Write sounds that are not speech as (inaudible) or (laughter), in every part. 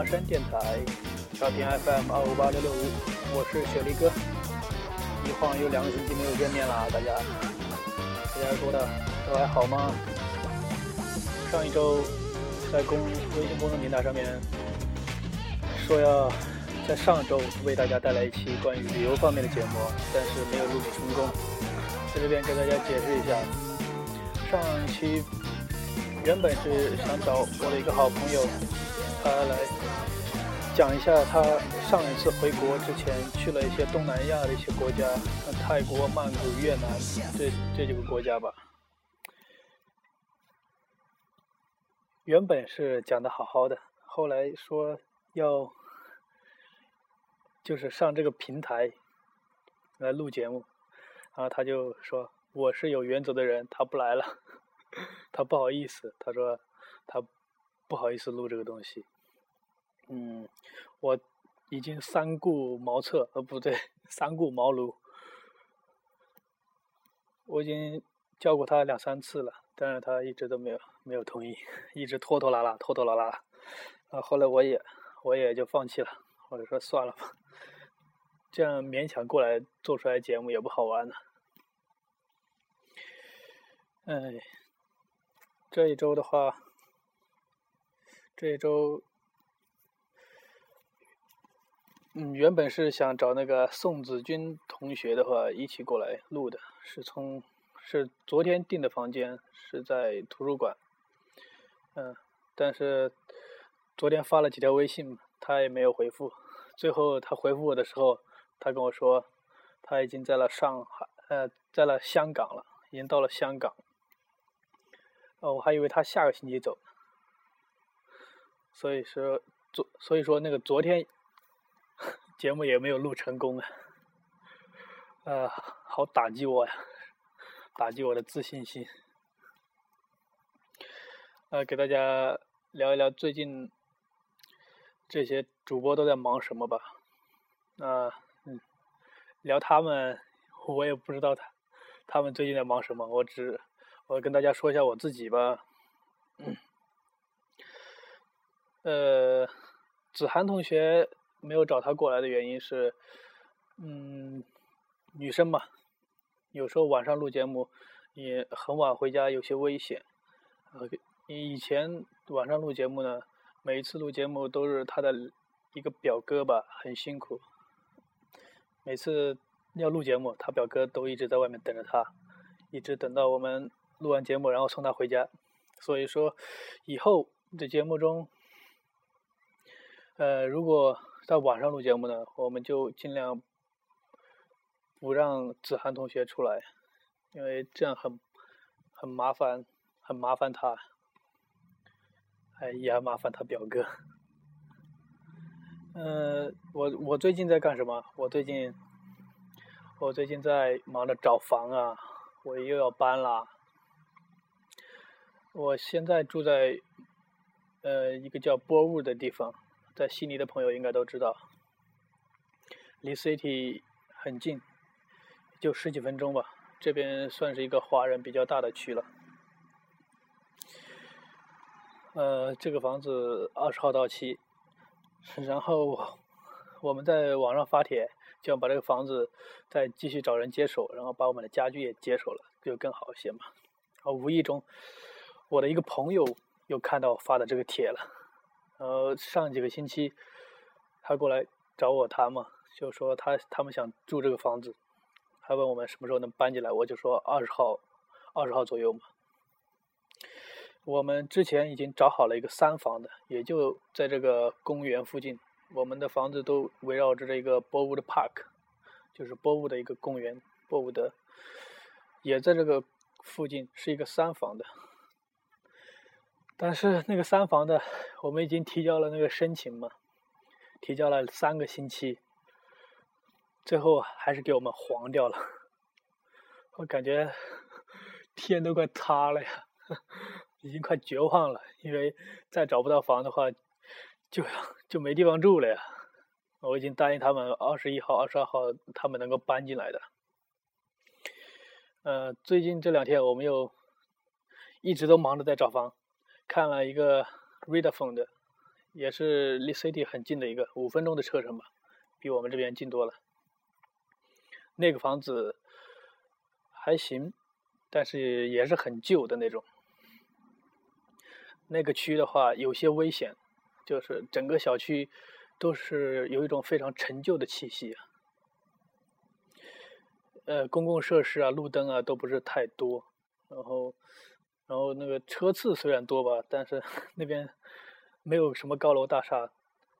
华山电台，调频 FM 二五八六六五，我是雪梨哥。一晃有两个星期没有见面了，大家，大家过得都还好吗？上一周在公微信公众平台上面说要在上周为大家带来一期关于旅游方面的节目，但是没有录制成功，在这边给大家解释一下，上期。原本是想找我的一个好朋友，他来讲一下他上一次回国之前去了一些东南亚的一些国家，泰国、曼谷、越南这这几个国家吧。原本是讲的好好的，后来说要就是上这个平台来录节目，然后他就说我是有原则的人，他不来了。他不好意思，他说不好意思录这个东西。嗯，我已经三顾茅厕，呃，不对，三顾茅庐。我已经叫过他两三次了，但是他一直都没有没有同意，一直拖拖拉拉，拖拖拉拉。啊，后来我也我也就放弃了，我就说算了吧，这样勉强过来做出来节目也不好玩了。哎。这一周的话，这周，嗯，原本是想找那个宋子君同学的话一起过来录的，是从是昨天订的房间，是在图书馆，嗯，但是昨天发了几条微信，他也没有回复，最后他回复我的时候，他跟我说他已经在了上海，呃，在了香港了，已经到了香港。哦，我还以为他下个星期走，所以说昨所以说那个昨天 (laughs) 节目也没有录成功啊，呃，好打击我呀，打击我的自信心。呃，给大家聊一聊最近这些主播都在忙什么吧。啊，嗯，聊他们，我也不知道他他们最近在忙什么，我只。我跟大家说一下我自己吧。嗯呃，子涵同学没有找他过来的原因是，嗯，女生嘛，有时候晚上录节目也很晚回家，有些危险。呃，以前晚上录节目呢，每一次录节目都是他的一个表哥吧，很辛苦。每次要录节目，他表哥都一直在外面等着他，一直等到我们。录完节目，然后送他回家。所以说，以后的节目中，呃，如果在晚上录节目呢，我们就尽量不让子涵同学出来，因为这样很很麻烦，很麻烦他，哎呀，麻烦他表哥。嗯，我我最近在干什么？我最近我最近在忙着找房啊，我又要搬了。我现在住在呃一个叫波物的地方，在悉尼的朋友应该都知道，离 City 很近，就十几分钟吧。这边算是一个华人比较大的区了。呃，这个房子二十号到期，然后我们在网上发帖，就要把这个房子再继续找人接手，然后把我们的家具也接手了，就更好一些嘛。啊，无意中。我的一个朋友又看到我发的这个帖了，呃，上几个星期他过来找我谈嘛，就说他他们想住这个房子，还问我们什么时候能搬进来，我就说二十号，二十号左右嘛。我们之前已经找好了一个三房的，也就在这个公园附近，我们的房子都围绕着这个 b o w o o d Park，就是波乌的一个公园，波乌德也在这个附近，是一个三房的。但是那个三房的，我们已经提交了那个申请嘛，提交了三个星期，最后还是给我们黄掉了。我感觉天都快塌了呀，已经快绝望了，因为再找不到房的话，就就没地方住了呀。我已经答应他们二十一号、二十二号他们能够搬进来的。呃，最近这两天我们又一直都忙着在找房。看了一个 Redfern 的，也是离 City 很近的一个，五分钟的车程吧，比我们这边近多了。那个房子还行，但是也是很旧的那种。那个区的话有些危险，就是整个小区都是有一种非常陈旧的气息啊。呃，公共设施啊，路灯啊都不是太多，然后，然后那个车次虽然多吧，但是 (laughs) 那边没有什么高楼大厦，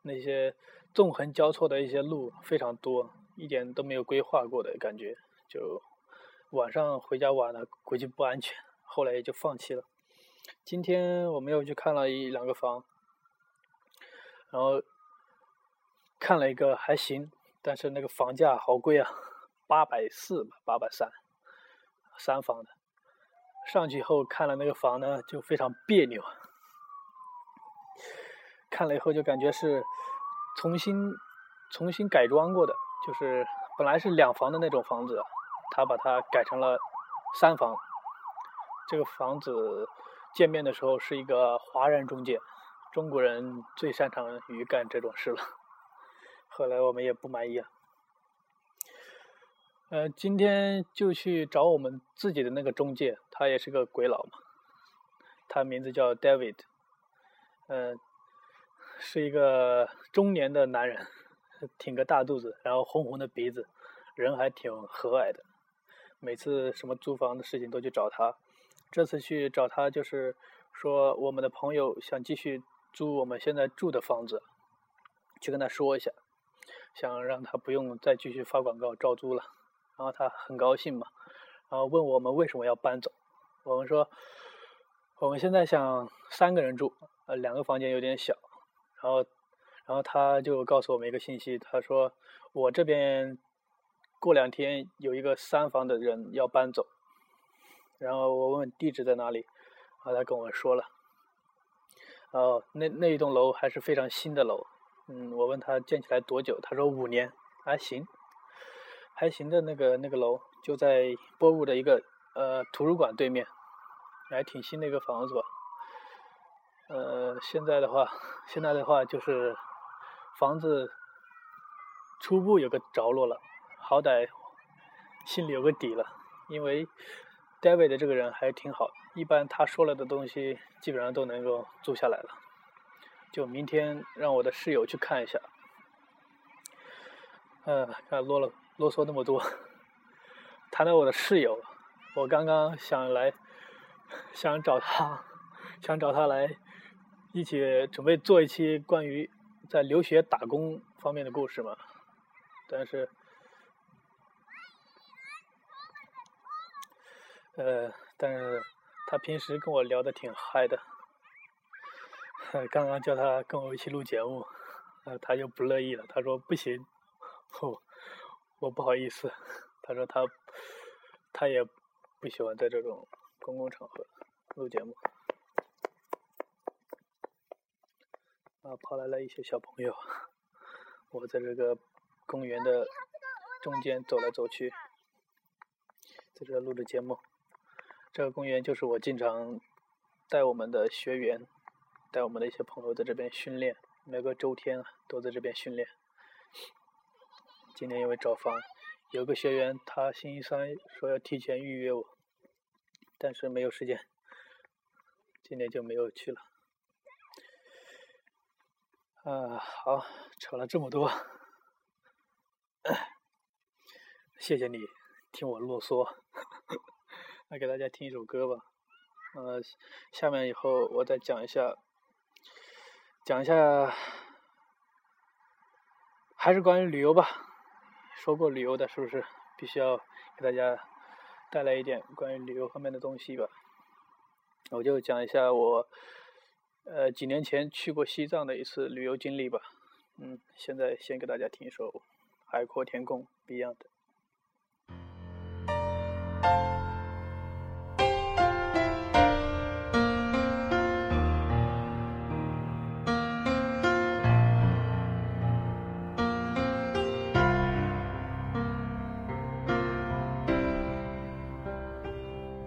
那些纵横交错的一些路非常多，一点都没有规划过的感觉，就晚上回家晚了估计不安全，后来也就放弃了。今天我们又去看了一两个房，然后看了一个还行，但是那个房价好贵啊。八百四吧，八百三，三房的，上去以后看了那个房呢，就非常别扭。看了以后就感觉是重新重新改装过的，就是本来是两房的那种房子，他把它改成了三房。这个房子见面的时候是一个华人中介，中国人最擅长于干这种事了。(laughs) 后来我们也不满意啊。呃，今天就去找我们自己的那个中介，他也是个鬼佬嘛，他名字叫 David，呃，是一个中年的男人，挺个大肚子，然后红红的鼻子，人还挺和蔼的，每次什么租房的事情都去找他，这次去找他就是说我们的朋友想继续租我们现在住的房子，去跟他说一下，想让他不用再继续发广告招租了。然后他很高兴嘛，然后问我们为什么要搬走。我们说，我们现在想三个人住，呃，两个房间有点小。然后，然后他就告诉我们一个信息，他说我这边过两天有一个三房的人要搬走。然后我问地址在哪里，然后他跟我说了。哦，那那一栋楼还是非常新的楼。嗯，我问他建起来多久，他说五年，还行。还行的那个那个楼就在波物的一个呃图书馆对面，还挺新的一个房子吧。呃，现在的话，现在的话就是房子初步有个着落了，好歹心里有个底了。因为 David 的这个人还挺好，一般他说了的东西基本上都能够租下来了。就明天让我的室友去看一下。嗯，看落了。啰嗦那么多，谈到我的室友，我刚刚想来，想找他，想找他来一起准备做一期关于在留学打工方面的故事嘛，但是，呃，但是他平时跟我聊的挺嗨的，刚刚叫他跟我一起录节目，呃，他就不乐意了，他说不行，吼。(laughs) 我不好意思，他说他他也不喜欢在这种公共场合录节目。啊，跑来了一些小朋友，我在这个公园的中间走来走去，在这录着节目。这个公园就是我经常带我们的学员，带我们的一些朋友在这边训练，每个周天都在这边训练。今天因为找房，有个学员他星期三说要提前预约我，但是没有时间，今天就没有去了。啊，好，扯了这么多，谢谢你听我啰嗦，来给大家听一首歌吧。呃，下面以后我再讲一下，讲一下，还是关于旅游吧。说过旅游的，是不是必须要给大家带来一点关于旅游方面的东西吧？我就讲一下我呃几年前去过西藏的一次旅游经历吧。嗯，现在先给大家听一首《海阔天空》Beyond。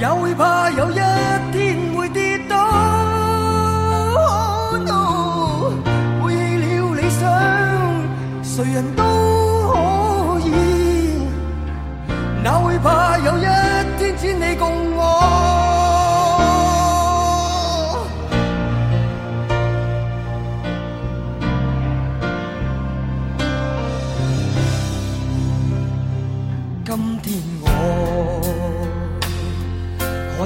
也会怕有一天会跌倒。No，背弃了理想，谁人都可以，哪会怕有一天千里共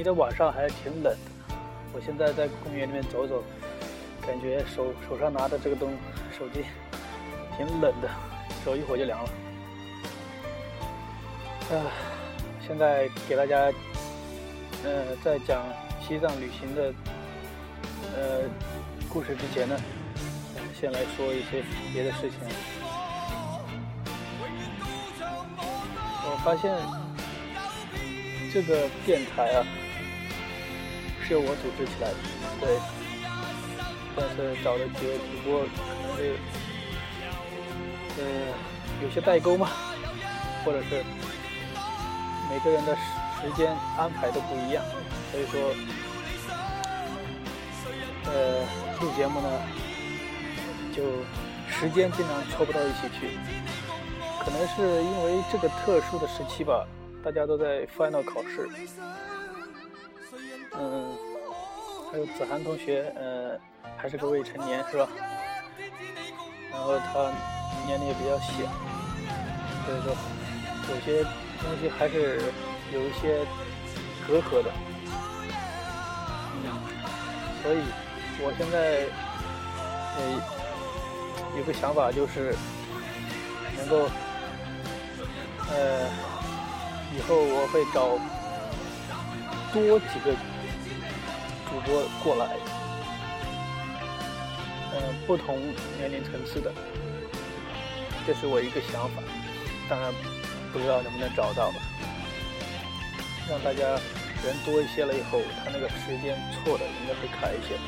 尼的晚上还挺冷的，我现在在公园里面走走，感觉手手上拿的这个东手机挺冷的，手一会儿就凉了。啊，现在给大家，呃，在讲西藏旅行的呃故事之前呢，先来说一些别的事情。我发现这个电台啊，是由我组织起来的，对。但是找了几位主播，可能是呃有些代沟嘛，或者是每个人的时时间安排都不一样，所以说呃录节目呢，就时间经常凑不到一起去。可能是因为这个特殊的时期吧，大家都在 final 考试。嗯，还有子涵同学，呃，还是个未成年是吧？然后他年龄也比较小，所以说有些东西还是有一些隔阂的。所以我现在呃有个想法就是能够。呃，以后我会找多几个主播过来，呃，不同年龄层次的，这是我一个想法，当然不知道能不能找到吧，让大家人多一些了以后，他那个时间错的应该会开一些，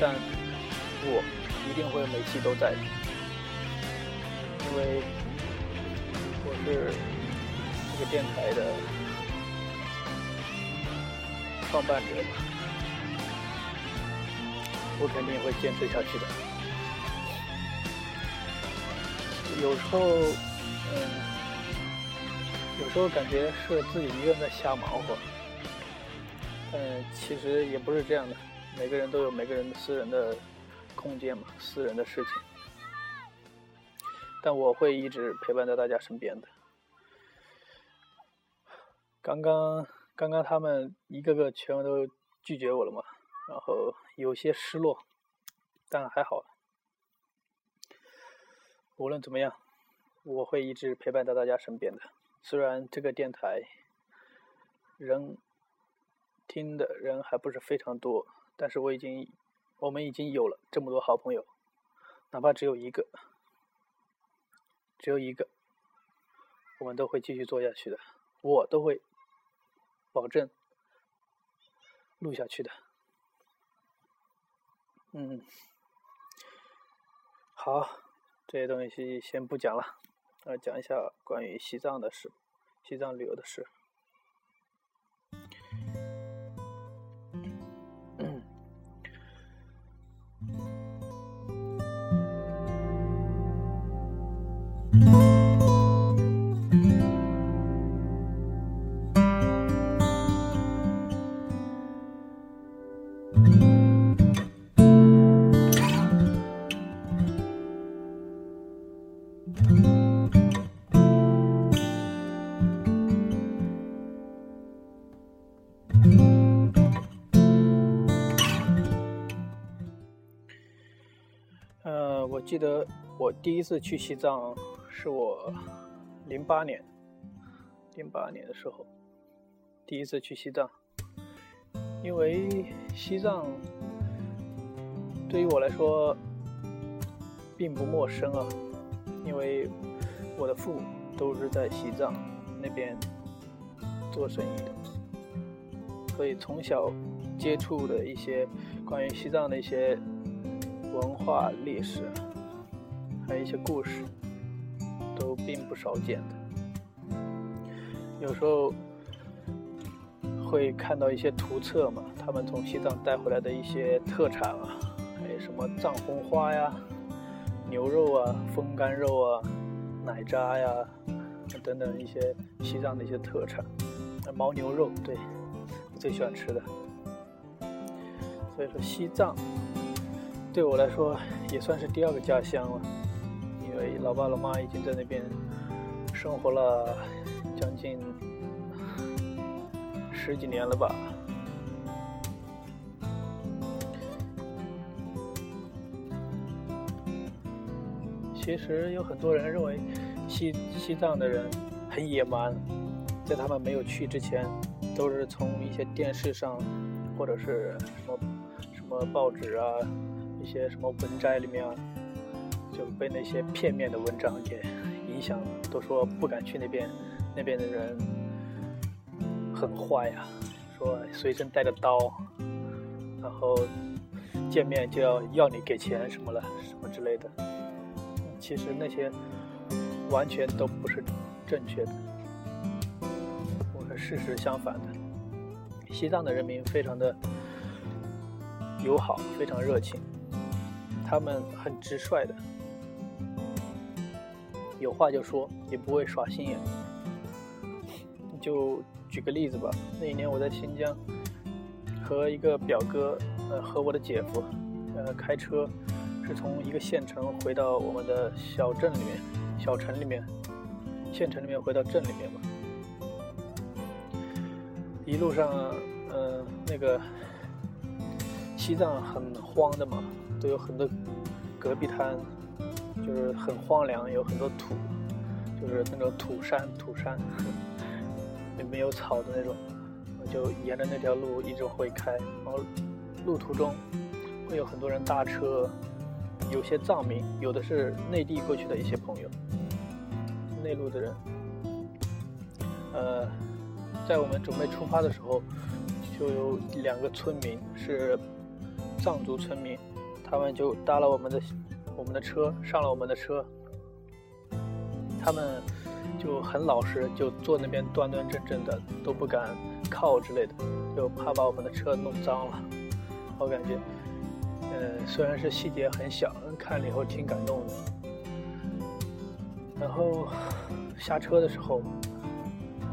但我一定会每期都在，因为。我是这个电台的创办者，我肯定会坚持下去的。有时候，嗯，有时候感觉是自己一个人在瞎忙活，嗯，其实也不是这样的。每个人都有每个人的私人的空间嘛，私人的事情。但我会一直陪伴在大家身边的。刚刚刚刚他们一个个全部都拒绝我了嘛，然后有些失落，但还好，无论怎么样，我会一直陪伴在大家身边的。虽然这个电台人听的人还不是非常多，但是我已经我们已经有了这么多好朋友，哪怕只有一个，只有一个，我们都会继续做下去的。我都会保证录下去的。嗯。好，这些东西先不讲了，呃，讲一下关于西藏的事，西藏旅游的事。记得我第一次去西藏是我零八年，零八年的时候第一次去西藏，因为西藏对于我来说并不陌生啊，因为我的父母都是在西藏那边做生意的，所以从小接触的一些关于西藏的一些文化历史。一些故事，都并不少见的。有时候会看到一些图册嘛，他们从西藏带回来的一些特产啊，还有什么藏红花呀、牛肉啊、风干肉啊、奶渣呀等等一些西藏的一些特产。牦牛肉，对我最喜欢吃的。所以说，西藏对我来说也算是第二个家乡了。老爸老妈已经在那边生活了将近十几年了吧。其实有很多人认为西西藏的人很野蛮，在他们没有去之前，都是从一些电视上或者是什么什么报纸啊、一些什么文摘里面啊。就被那些片面的文章给影响了，都说不敢去那边，那边的人很坏呀，说随身带着刀，然后见面就要要你给钱什么了，什么之类的。其实那些完全都不是正确的，我是事实相反的。西藏的人民非常的友好，非常热情，他们很直率的。有话就说，也不会耍心眼。就举个例子吧，那一年我在新疆，和一个表哥，呃，和我的姐夫，呃，开车，是从一个县城回到我们的小镇里面，小城里面，县城里面回到镇里面嘛。一路上，呃，那个西藏很荒的嘛，都有很多戈壁滩。就是很荒凉，有很多土，就是那种土山，土山，(laughs) 也没有草的那种。我就沿着那条路一直会开，然后路途中会有很多人搭车，有些藏民，有的是内地过去的一些朋友，内陆的人。呃，在我们准备出发的时候，就有两个村民是藏族村民，他们就搭了我们的。我们的车上了我们的车，他们就很老实，就坐那边端端正正的，都不敢靠之类的，就怕把我们的车弄脏了。我感觉，呃，虽然是细节很小，看了以后挺感动的。然后下车的时候，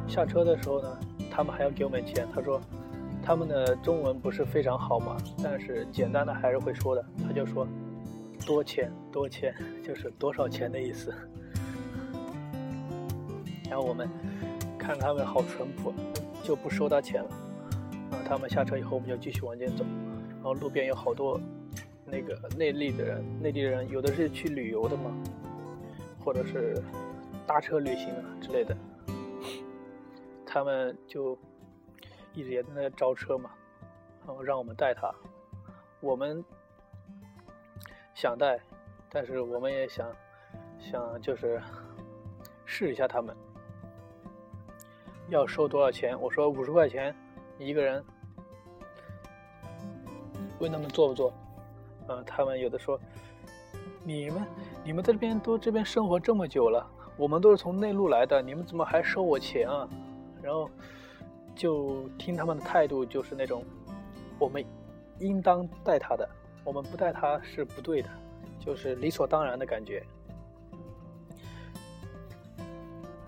下车的时候呢，他们还要给我们钱。他说，他们的中文不是非常好嘛，但是简单的还是会说的。他就说。多钱多钱就是多少钱的意思。然后我们看他们好淳朴，就不收他钱了。啊，他们下车以后，我们就继续往前走。然后路边有好多那个内地的人，内地人有的是去旅游的嘛，或者是搭车旅行啊之类的，他们就一直也在那招车嘛，然后让我们带他，我们想带，但是我们也想想就是试一下他们要收多少钱，我说五十块钱一个人。问他们做不做？嗯，他们有的说，你们你们在这边都这边生活这么久了，我们都是从内陆来的，你们怎么还收我钱啊？然后就听他们的态度就是那种，我们应当带他的，我们不带他是不对的，就是理所当然的感觉。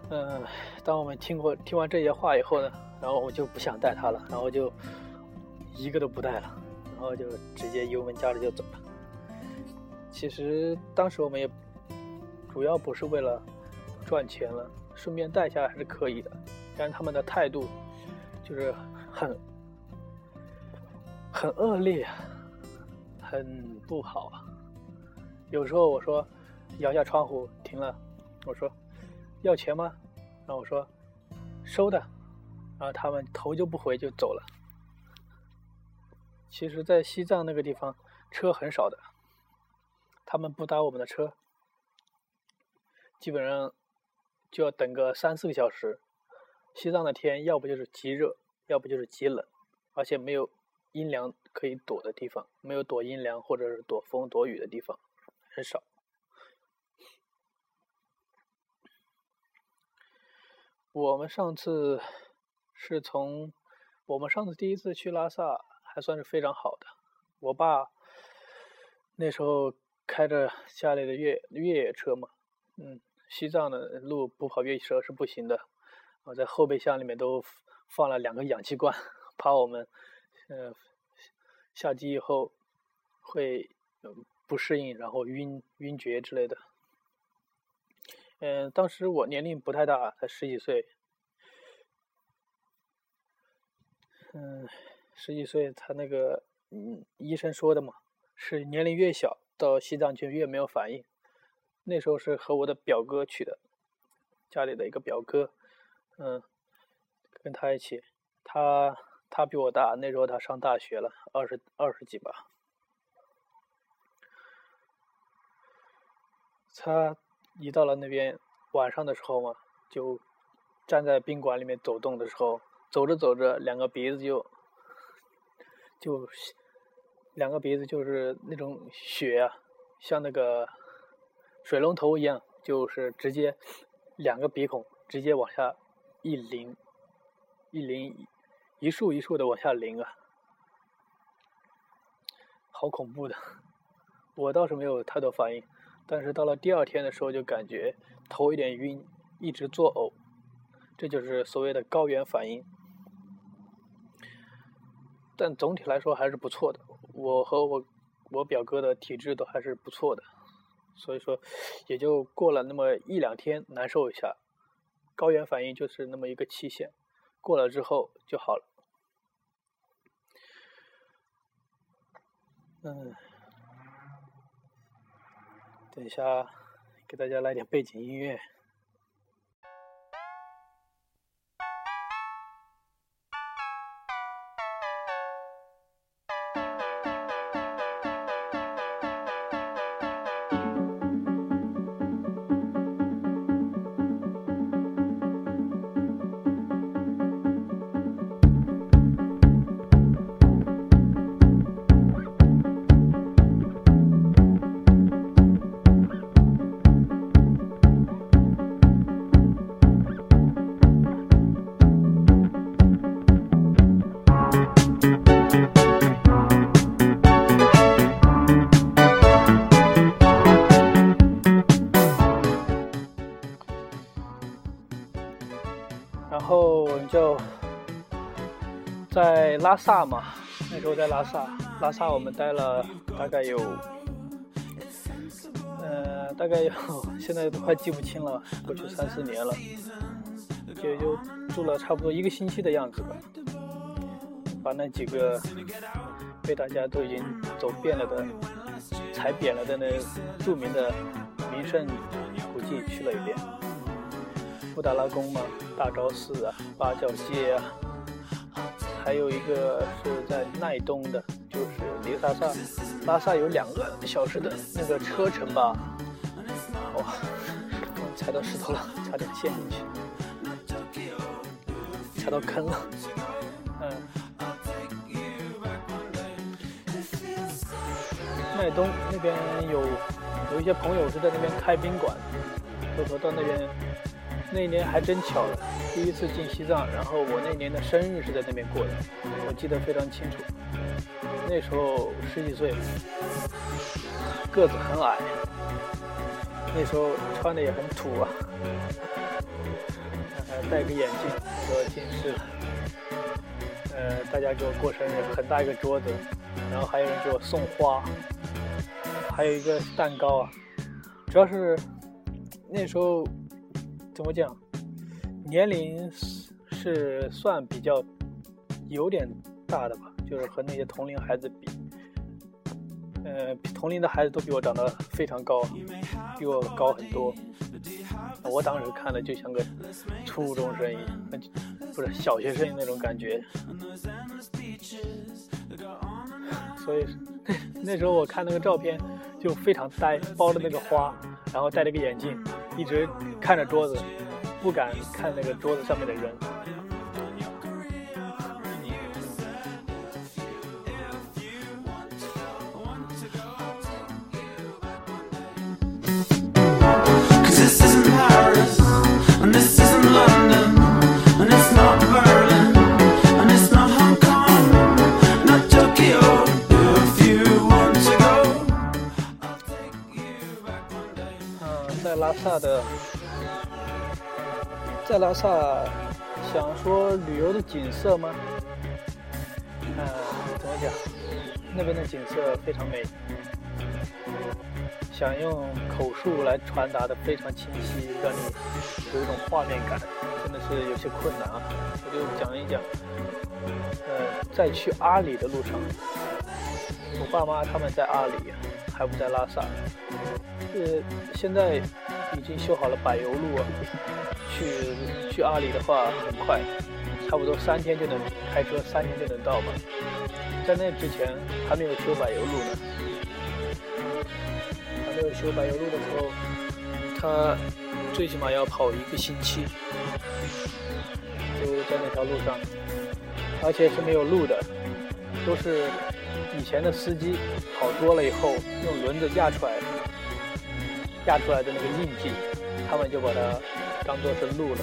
嗯，当我们听过听完这些话以后呢，然后我就不想带他了，然后就一个都不带了。然后就直接油门加着就走了。其实当时我们也主要不是为了赚钱了，顺便带一下还是可以的。但是他们的态度就是很很恶劣，啊很不好啊。有时候我说摇下窗户停了，我说要钱吗？然后我说收的，然后他们头就不回就走了。其实，在西藏那个地方，车很少的。他们不搭我们的车，基本上就要等个三四个小时。西藏的天，要不就是极热，要不就是极冷，而且没有阴凉可以躲的地方，没有躲阴凉或者是躲风躲雨的地方，很少。我们上次是从我们上次第一次去拉萨。还算是非常好的。我爸那时候开着家里的越越野车嘛，嗯，西藏的路不跑越野车是不行的。我在后备箱里面都放了两个氧气罐，(laughs) 怕我们呃下机以后会不适应，然后晕晕厥之类的。嗯，当时我年龄不太大，才十几岁。嗯。十几岁，他那个嗯，医生说的嘛，是年龄越小到西藏就越没有反应。那时候是和我的表哥去的，家里的一个表哥，嗯，跟他一起，他他比我大，那时候他上大学了，二十二十几吧。他一到了那边晚上的时候嘛，就站在宾馆里面走动的时候，走着走着，两个鼻子就。就两个鼻子就是那种血啊，像那个水龙头一样，就是直接两个鼻孔直接往下一淋，一淋一束一束的往下淋啊，好恐怖的。我倒是没有太多反应，但是到了第二天的时候就感觉头有点晕，一直作呕，这就是所谓的高原反应。但总体来说还是不错的，我和我我表哥的体质都还是不错的，所以说也就过了那么一两天难受一下，高原反应就是那么一个期限，过了之后就好了。嗯，等一下给大家来点背景音乐。拉萨嘛，那时候在拉萨，拉萨我们待了大概有，呃，大概有，现在都快记不清了，过去三四年了，也就住了差不多一个星期的样子吧，把那几个被大家都已经走遍了的踩扁了的那著名的名胜古迹去了一遍，布达拉宫嘛，大昭寺啊，八角街啊，还有一个是在奈东的，就是离拉萨，拉萨有两个小时的那个车程吧，哇，踩到石头了，差点陷进去，(laughs) 踩到坑了，嗯。奈东那边有有一些朋友是在那边开宾馆，偷偷到那边。那年还真巧了，第一次进西藏，然后我那年的生日是在那边过的，我记得非常清楚。那时候十几岁，个子很矮，那时候穿的也很土啊，还戴个眼镜，说近视了。呃，大家给我过生日，很大一个桌子，然后还有人给我送花。还有一个蛋糕啊，主要是那时候怎么讲，年龄是是算比较有点大的吧，就是和那些同龄孩子比，呃，同龄的孩子都比我长得非常高，比我高很多。我当时看的就像个初中生一样，不是小学生那种感觉。(laughs) 所以那时候我看那个照片就非常呆，包着那个花，然后戴了个眼镜，一直看着桌子，不敢看那个桌子上面的人。在拉萨的，在拉萨想说旅游的景色吗？呃，怎么讲？那边的景色非常美，想用口述来传达的非常清晰，让你有一种画面感，真的是有些困难啊。我就讲一讲，呃，在去阿里的路上，我爸妈他们在阿里，还不在拉萨。呃，现在。已经修好了柏油路，去去阿里的话很快，差不多三天就能开车，三天就能到吧。在那之前还没有修柏油路呢，还没有修柏油路的时候，他最起码要跑一个星期，就在那条路上，而且是没有路的，都是以前的司机跑多了以后用轮子压出来的。压出来的那个印记，他们就把它当做是路了。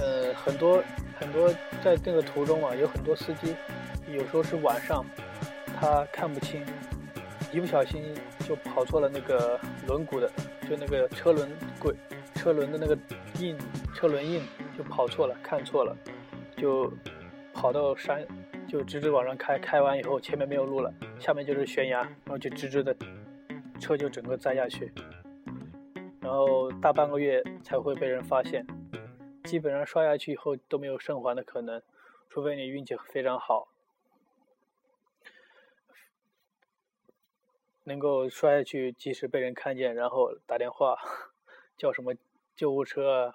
呃，很多很多在这个途中啊，有很多司机，有时候是晚上，他看不清，一不小心就跑错了那个轮毂的，就那个车轮轨、车轮的那个印、车轮印就跑错了，看错了，就跑到山。就直直往上开，开完以后前面没有路了，下面就是悬崖，然后就直直的，车就整个栽下去，然后大半个月才会被人发现，基本上摔下去以后都没有生还的可能，除非你运气非常好，能够摔下去及时被人看见，然后打电话 (laughs) 叫什么救护车啊，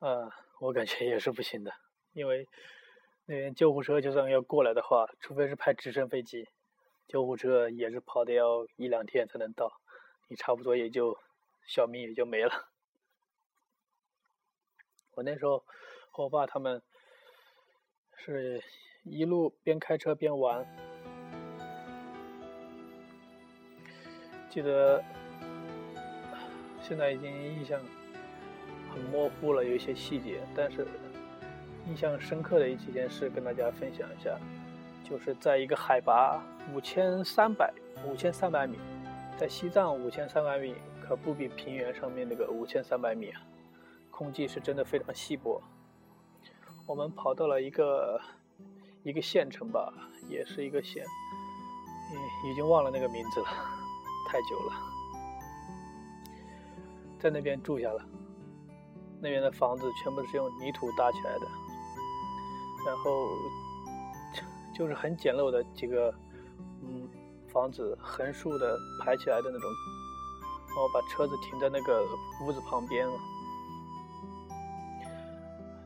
呃，我感觉也是不行的，因为。救护车就算要过来的话，除非是派直升飞机，救护车也是跑的要一两天才能到，你差不多也就小命也就没了。我那时候和我爸他们是一路边开车边玩，记得现在已经印象很模糊了，有一些细节，但是。印象深刻的一几件事跟大家分享一下，就是在一个海拔五千三百五千三百米，在西藏五千三百米可不比平原上面那个五千三百米啊，空气是真的非常稀薄。我们跑到了一个一个县城吧，也是一个县，嗯，已经忘了那个名字了，太久了，在那边住下了，那边的房子全部是用泥土搭起来的。然后就是很简陋的几个嗯房子横竖的排起来的那种，然后把车子停在那个屋子旁边了。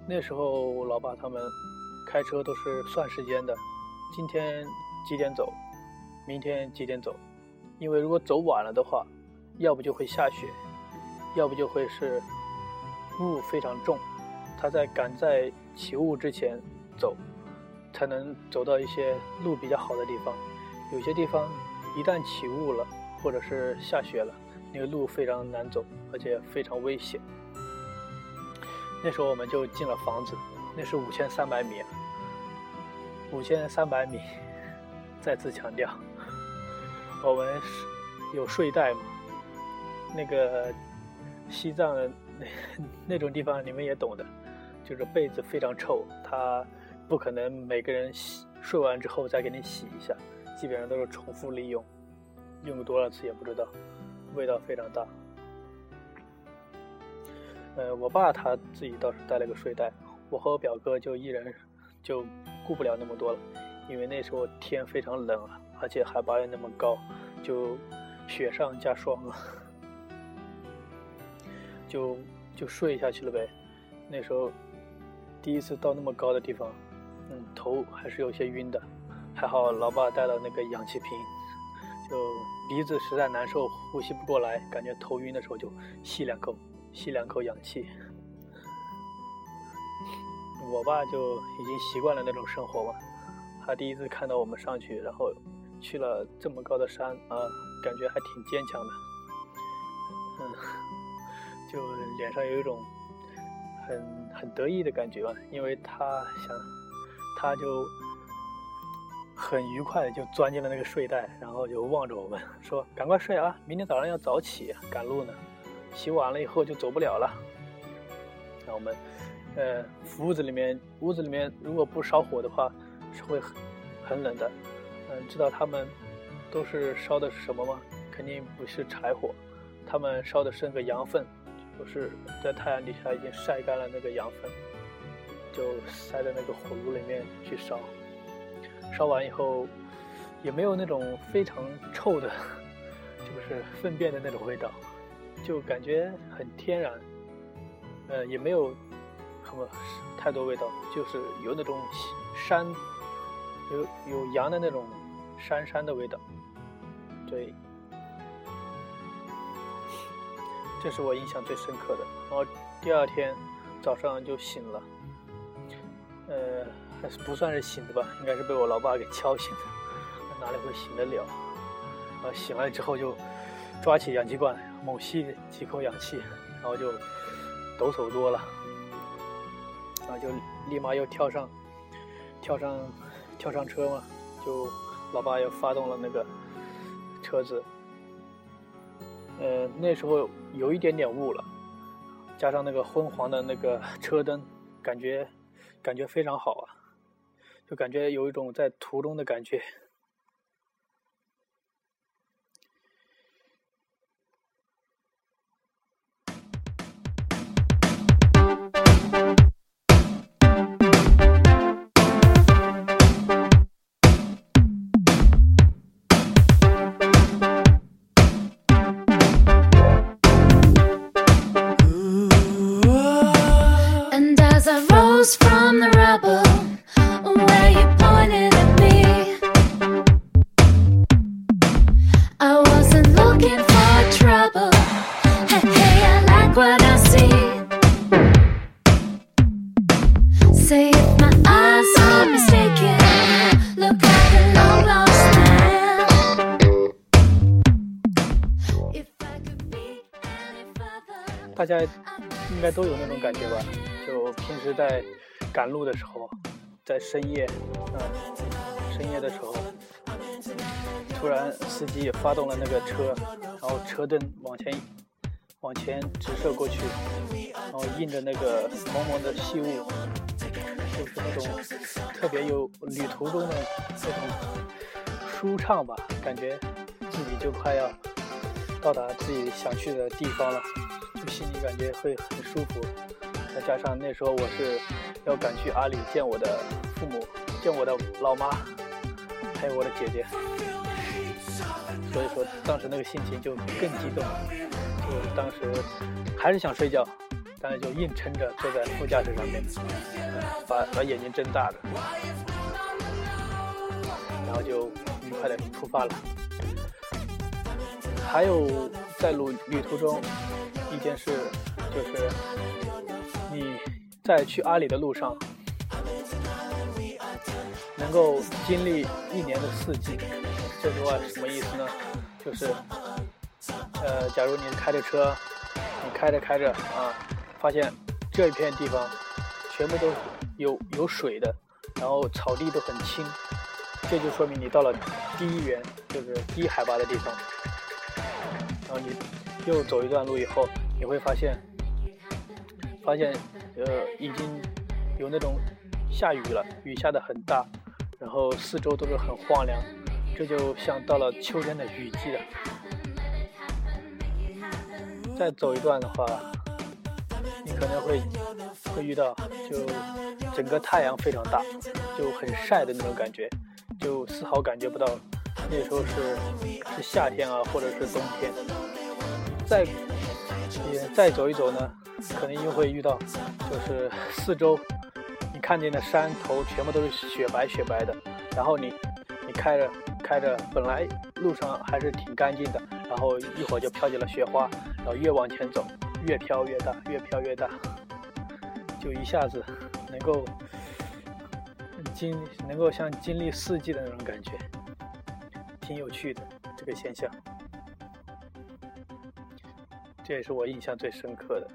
那时候老爸他们开车都是算时间的，今天几点走，明天几点走，因为如果走晚了的话，要不就会下雪，要不就会是雾非常重，他在赶在起雾之前走，才能走到一些路比较好的地方。有些地方一旦起雾了，或者是下雪了，那个路非常难走，而且非常危险。那时候我们就进了房子，那是五千三百米，五千三百米，再次强调，我们是有睡袋嘛？那个西藏那 (laughs) 那种地方你们也懂的，就是被子非常臭，它不可能每个人洗睡完之后再给你洗一下，基本上都是重复利用，用多少次也不知道，味道非常大。呃，我爸他自己倒是带了个睡袋，我和我表哥就一人就顾不了那么多了，因为那时候天非常冷啊，而且海拔又那么高，就雪上加霜了，就就睡下去了呗。那时候第一次到那么高的地方，嗯，头还是有些晕的，还好老爸带了那个氧气瓶，就鼻子实在难受，呼吸不过来，感觉头晕的时候就吸两口。吸两口氧气，我爸就已经习惯了那种生活嘛。他第一次看到我们上去，然后去了这么高的山啊，感觉还挺坚强的。嗯，就脸上有一种很很得意的感觉吧，因为他想，他就很愉快就钻进了那个睡袋，然后就望着我们说：“赶快睡啊，明天早上要早起赶路呢。”洗完了以后就走不了了。那我们，呃，屋子里面，屋子里面如果不烧火的话，是会很很冷的。嗯，知道他们都是烧的是什么吗？肯定不是柴火，他们烧的是那个羊粪，就是在太阳底下已经晒干了那个羊粪，就塞在那个火炉里面去烧。烧完以后，也没有那种非常臭的，就是粪便的那种味道。就感觉很天然，呃，也没有什么太多味道，就是有那种山，有有羊的那种山山的味道，对，这是我印象最深刻的。然后第二天早上就醒了，呃，还是不算是醒的吧，应该是被我老爸给敲醒的，哪里会醒得了？啊，醒来之后就抓起氧气罐。猛吸几口氧气，然后就抖擞多了，然后就立马又跳上，跳上，跳上车嘛，就老爸又发动了那个车子，呃，那时候有一点点雾了，加上那个昏黄的那个车灯，感觉感觉非常好啊，就感觉有一种在途中的感觉。大家应该都有那种感觉吧？ 就平时在赶路的时候，在深夜，嗯，深夜的时候，突然司机发动了那个车，然后车灯往前往前直射过去，然后映着那个蒙蒙的细雾，就是那种特别有旅途中的那种舒畅吧，感觉自己就快要到达自己想去的地方了。就心里感觉会很舒服，再加上那时候我是要赶去阿里见我的父母，见我的老妈，还有我的姐姐，所以说当时那个心情就更激动了，就当时还是想睡觉，但是就硬撑着坐在副驾驶上面，把把眼睛睁大着，然后就愉快的出发了。还有在路旅途中一件事，就是你在去阿里的路上。能够经历一年的四季，这句话什么意思呢？就是，呃，假如你开着车，你开着开着啊，发现这一片地方全部都有有水的，然后草地都很青，这就说明你到了低原，就是低海拔的地方。然后你又走一段路以后，你会发现，发现呃已经有那种下雨了，雨下的很大。然后四周都是很荒凉，这就像到了秋天的雨季了。再走一段的话，你可能会会遇到，就整个太阳非常大，就很晒的那种感觉，就丝毫感觉不到那时候是是夏天啊，或者是冬天。再也再走一走呢，可能又会遇到，就是四周你。看见的山头全部都是雪白雪白的，然后你你开着开着，本来路上还是挺干净的，然后一会儿就飘起了雪花，然后越往前走越飘越大，越飘越大，就一下子能够经能够像经历四季的那种感觉，挺有趣的这个现象，这也是我印象最深刻的。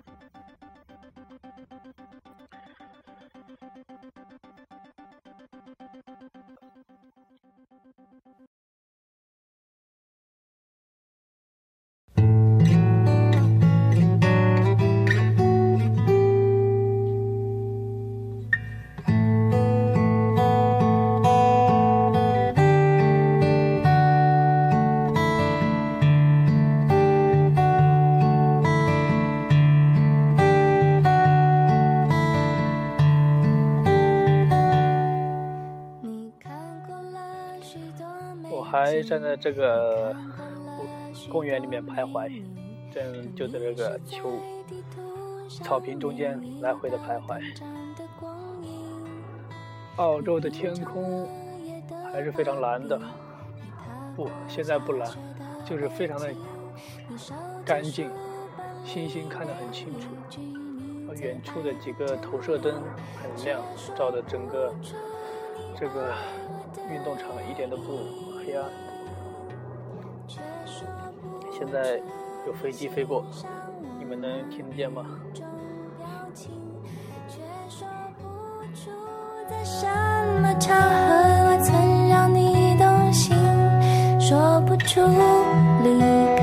还站在这个公园里面徘徊，正就在这个球草坪中间来回的徘徊。澳洲的天空还是非常蓝的，不，现在不蓝，就是非常的干净，星星看得很清楚，远处的几个投射灯很亮，照的整个这个运动场一点都不。黑暗。现在有飞机飞过，你们能听得见吗？什么场合我曾让你动心，说不出离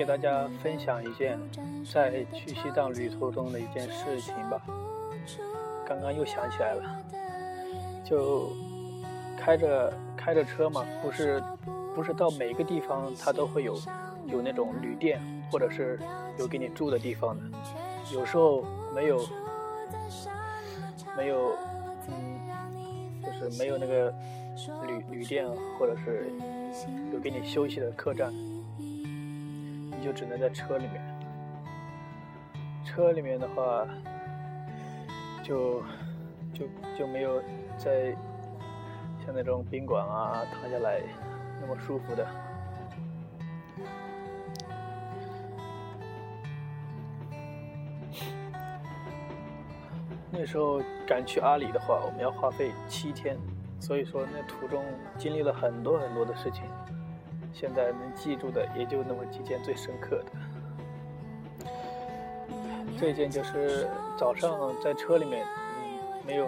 给大家分享一件在去西藏旅途中的一件事情吧。刚刚又想起来了，就开着开着车嘛，不是不是到每个地方它都会有有那种旅店，或者是有给你住的地方的。有时候没有没有，嗯，就是没有那个旅旅店，或者是有给你休息的客栈。就只能在车里面，车里面的话，就就就没有在像那种宾馆啊躺下来那么舒服的。那时候赶去阿里的话，我们要花费七天，所以说那途中经历了很多很多的事情。现在能记住的也就那么几件最深刻的。这件就是早上在车里面，嗯，没有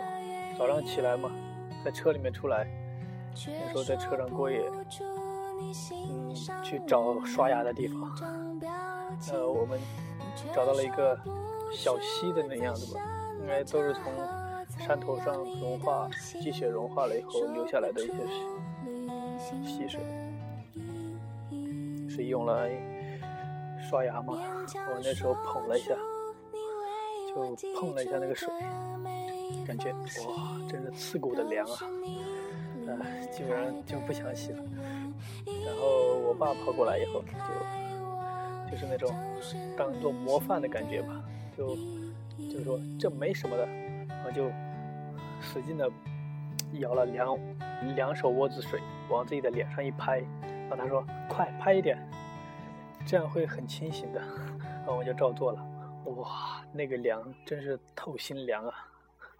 早上起来嘛，在车里面出来，那时候在车上过夜，嗯，去找刷牙的地方。呃，我们找到了一个小溪的那样子吧，应该都是从山头上融化，积雪融化了以后流下来的一些溪水，是用来刷牙嘛。我那时候捧了一下，就碰了一下那个水。感觉哇，真是刺骨的凉啊！呃，基本上就不想洗了。然后我爸跑过来以后，就就是那种当做模范的感觉吧，就就说这没什么的，我就使劲的舀了两两手窝子水往自己的脸上一拍，然后他说快拍一点，这样会很清醒的。然 (laughs) 后我就照做了，哇，那个凉真是透心凉啊！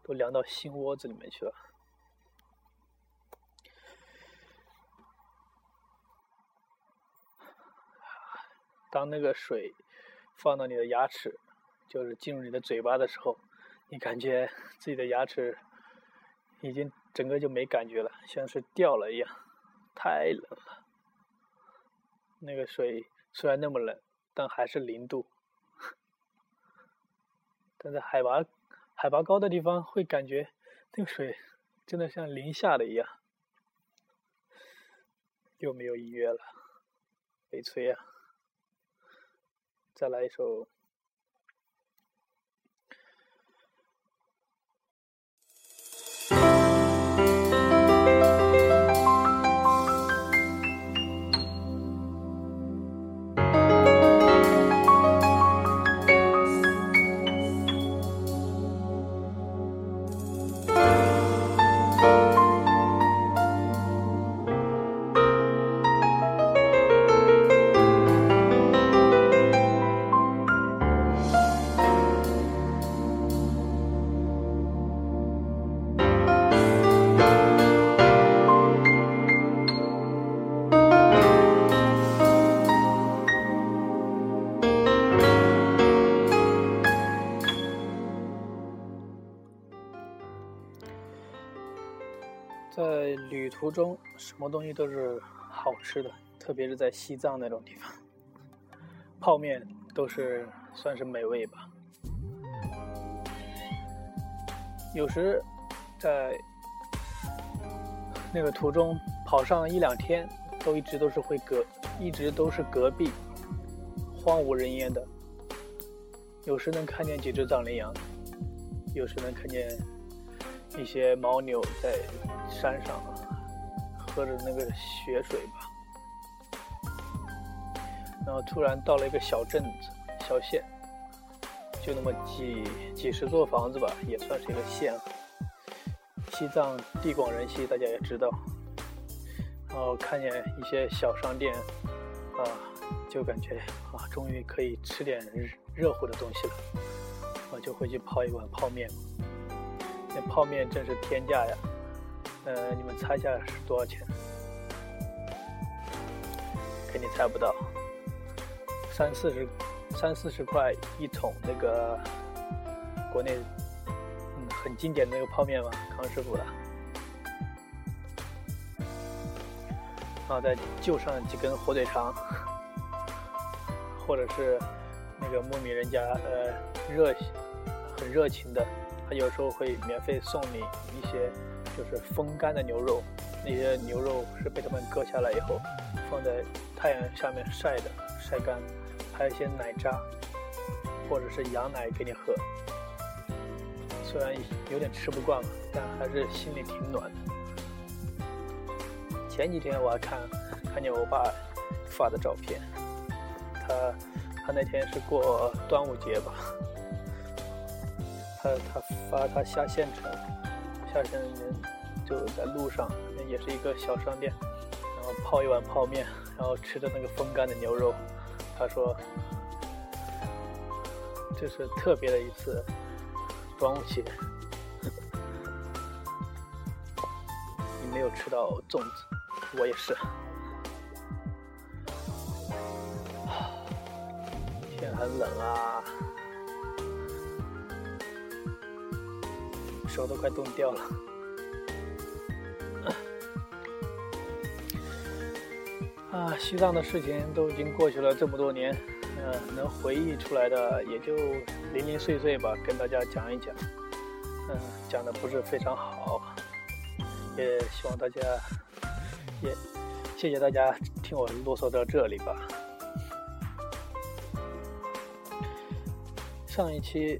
都凉到心窝子里面去了。当那个水放到你的牙齿，就是进入你的嘴巴的时候，你感觉自己的牙齿已经整个就没感觉了，像是掉了一样，太冷了。那个水虽然那么冷，但还是零度，但在海拔。海拔高的地方会感觉那个水真的像零下的一样，又没有音乐了，悲催啊！再来一首。在旅途中，什么东西都是好吃的，特别是在西藏那种地方，(laughs) 泡面都是算是美味吧。有时在那个途中跑上一两天，都一直都是会隔，一直都是隔壁荒无人烟的。有时能看见几只藏羚羊，有时能看见一些牦牛在。山上喝着那个雪水吧，然后突然到了一个小镇子、小县，就那么几几十座房子吧，也算是一个县。西藏地广人稀，大家也知道。然后看见一些小商店，啊，就感觉啊，终于可以吃点热乎的东西了。我就回去泡一碗泡面，那泡面真是天价呀！呃，你们猜一下是多少钱？肯定猜不到，三四十，三四十块一桶那个国内嗯很经典的那个泡面嘛，康师傅的，然后再就上几根火腿肠，或者是那个牧民人家呃热很热情的，有时候会免费送你一些。就是风干的牛肉，那些牛肉是被他们割下来以后，放在太阳下面晒的，晒干，还有一些奶渣，或者是羊奶给你喝。虽然有点吃不惯，但还是心里挺暖的。前几天我还看看见我爸发的照片，他他那天是过端午节吧，他他发他下县城。下县人就在路上，也是一个小商店，然后泡一碗泡面，然后吃着那个风干的牛肉。他说，这是特别的一次端午节。你没有吃到粽子，我也是。天很冷啊。手都快冻掉了。啊，西藏的事情都已经过去了这么多年，呃，能回忆出来的也就零零碎碎吧，跟大家讲一讲。嗯，讲的不是非常好，也希望大家也谢谢大家听我啰嗦到这里吧。上一期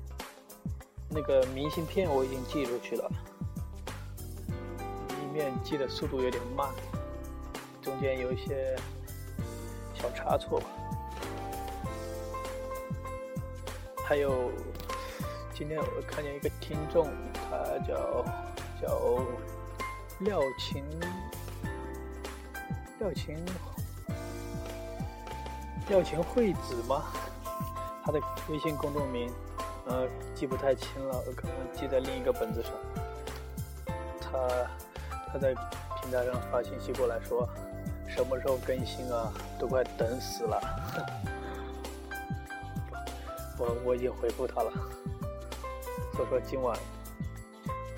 那个明信片我已经寄出去了，一面寄的速度有点慢。中间有一些小差错吧，还有今天我看见一个听众，他叫叫廖琴廖琴廖琴惠子吗？他的微信公众名呃记不太清了，我可能记在另一个本子上。他他在平台上发信息过来说。什么时候更新啊？都快等死了。我我已经回复他了，所以说今晚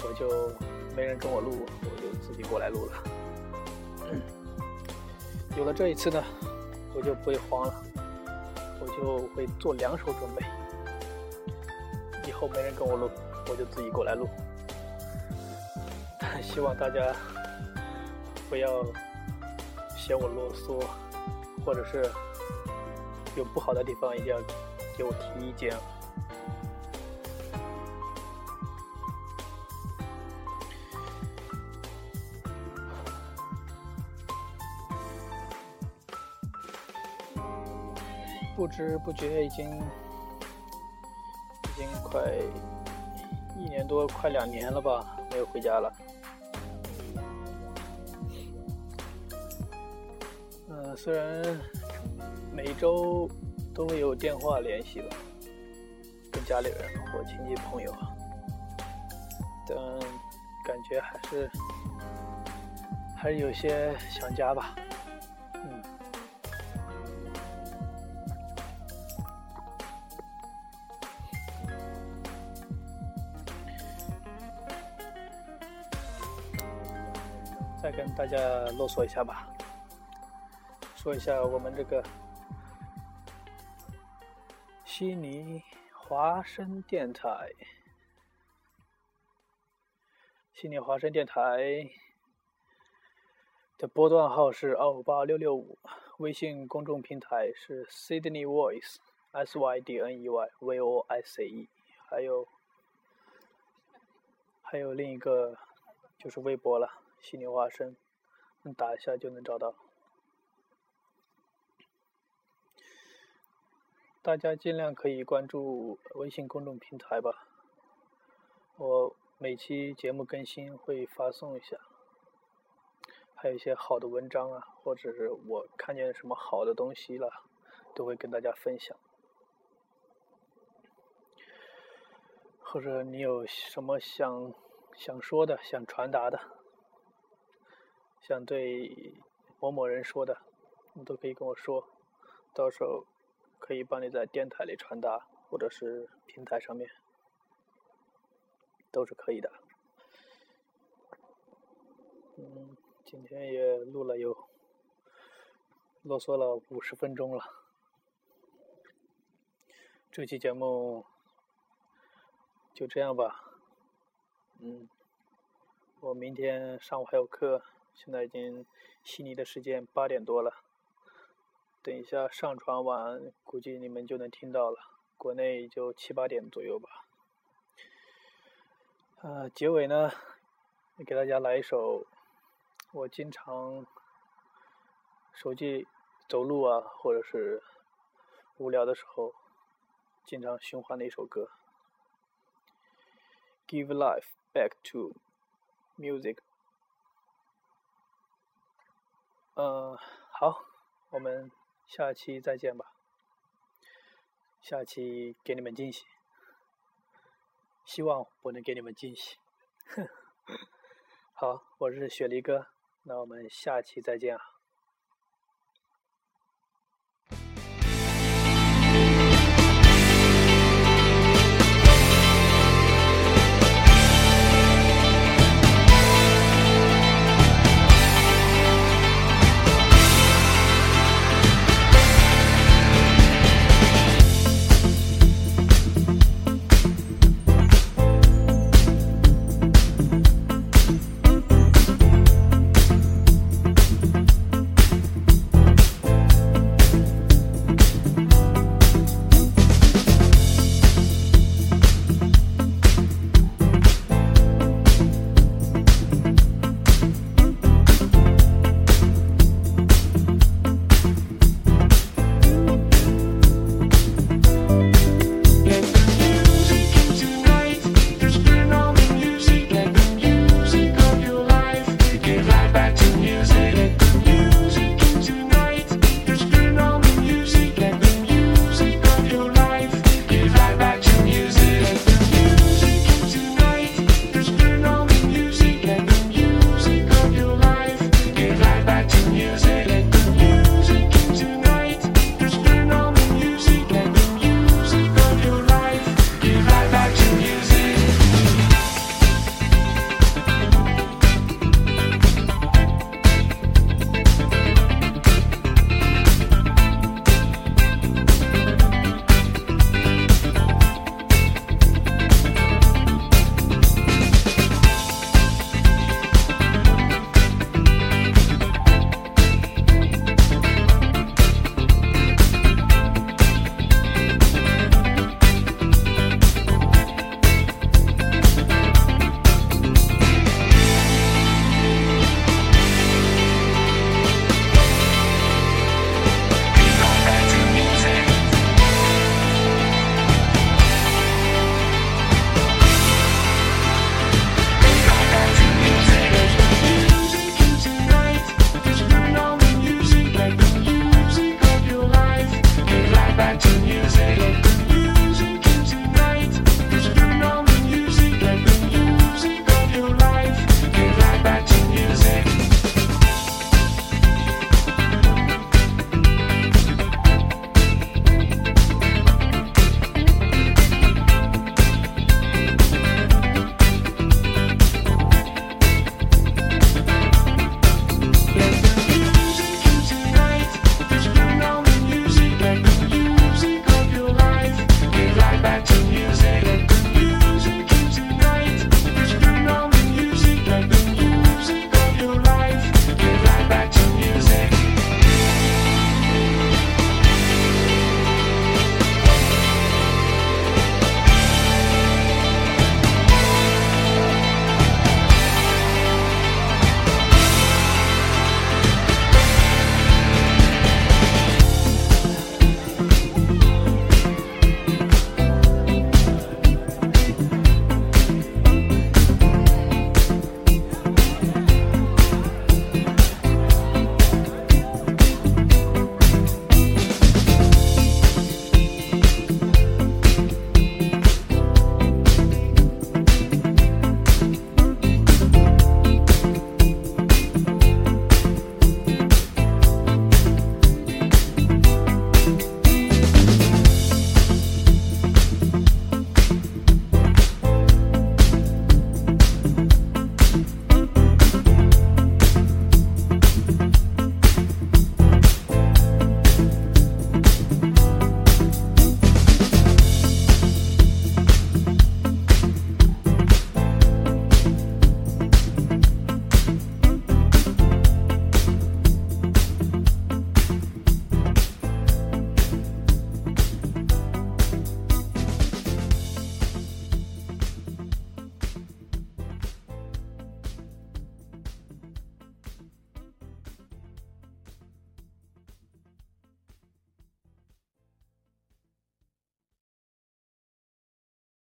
我就没人跟我录，我就自己过来录了。有了这一次呢，我就不会慌了，我就会做两手准备。没人跟我录，我就自己过来录。(laughs) 希望大家不要。嫌我啰嗦，或者是有不好的地方，一定要给我提意见。不知不觉已经快一年多，快两年了吧，没有回家了。虽然每周都会有电话联系吧，跟家里人或亲戚朋友，但感觉还是还是有些想家吧。大家啰嗦一下吧。说一下我们这个悉尼华声电台，悉尼华声电台的波段号是二五八六六五，微信公众平台是 Sydney Voice S Y D N E Y V O I C E，还有还有另一个就是微博了，悉尼华声，打一下就能找到。大家尽量可以关注微信公众平台吧，我每期节目更新会发送一下，还有一些好的文章啊，或者是我看见什么好的东西了，都会跟大家分享。或者你有什么想想说的、想传达的，想对某某人说的，你都可以跟我说，到时候。可以帮你在电台里传达，或者是平台上面，都是可以的。嗯，今天也录了有啰嗦了五十分钟了，这期节目就这样吧。嗯，我明天上午还有课，现在已经悉尼的时间八点多了。等一下上传完，估计你们就能听到了。国内就七八点左右吧。呃，结尾呢，给大家来一首我经常手机走路啊，或者是无聊的时候经常循环的一首歌。Give life back to music。嗯，好，我们。下期再见吧，下期给你们惊喜，希望我能给你们惊喜。(laughs) 好，我是雪梨哥，那我们下期再见啊。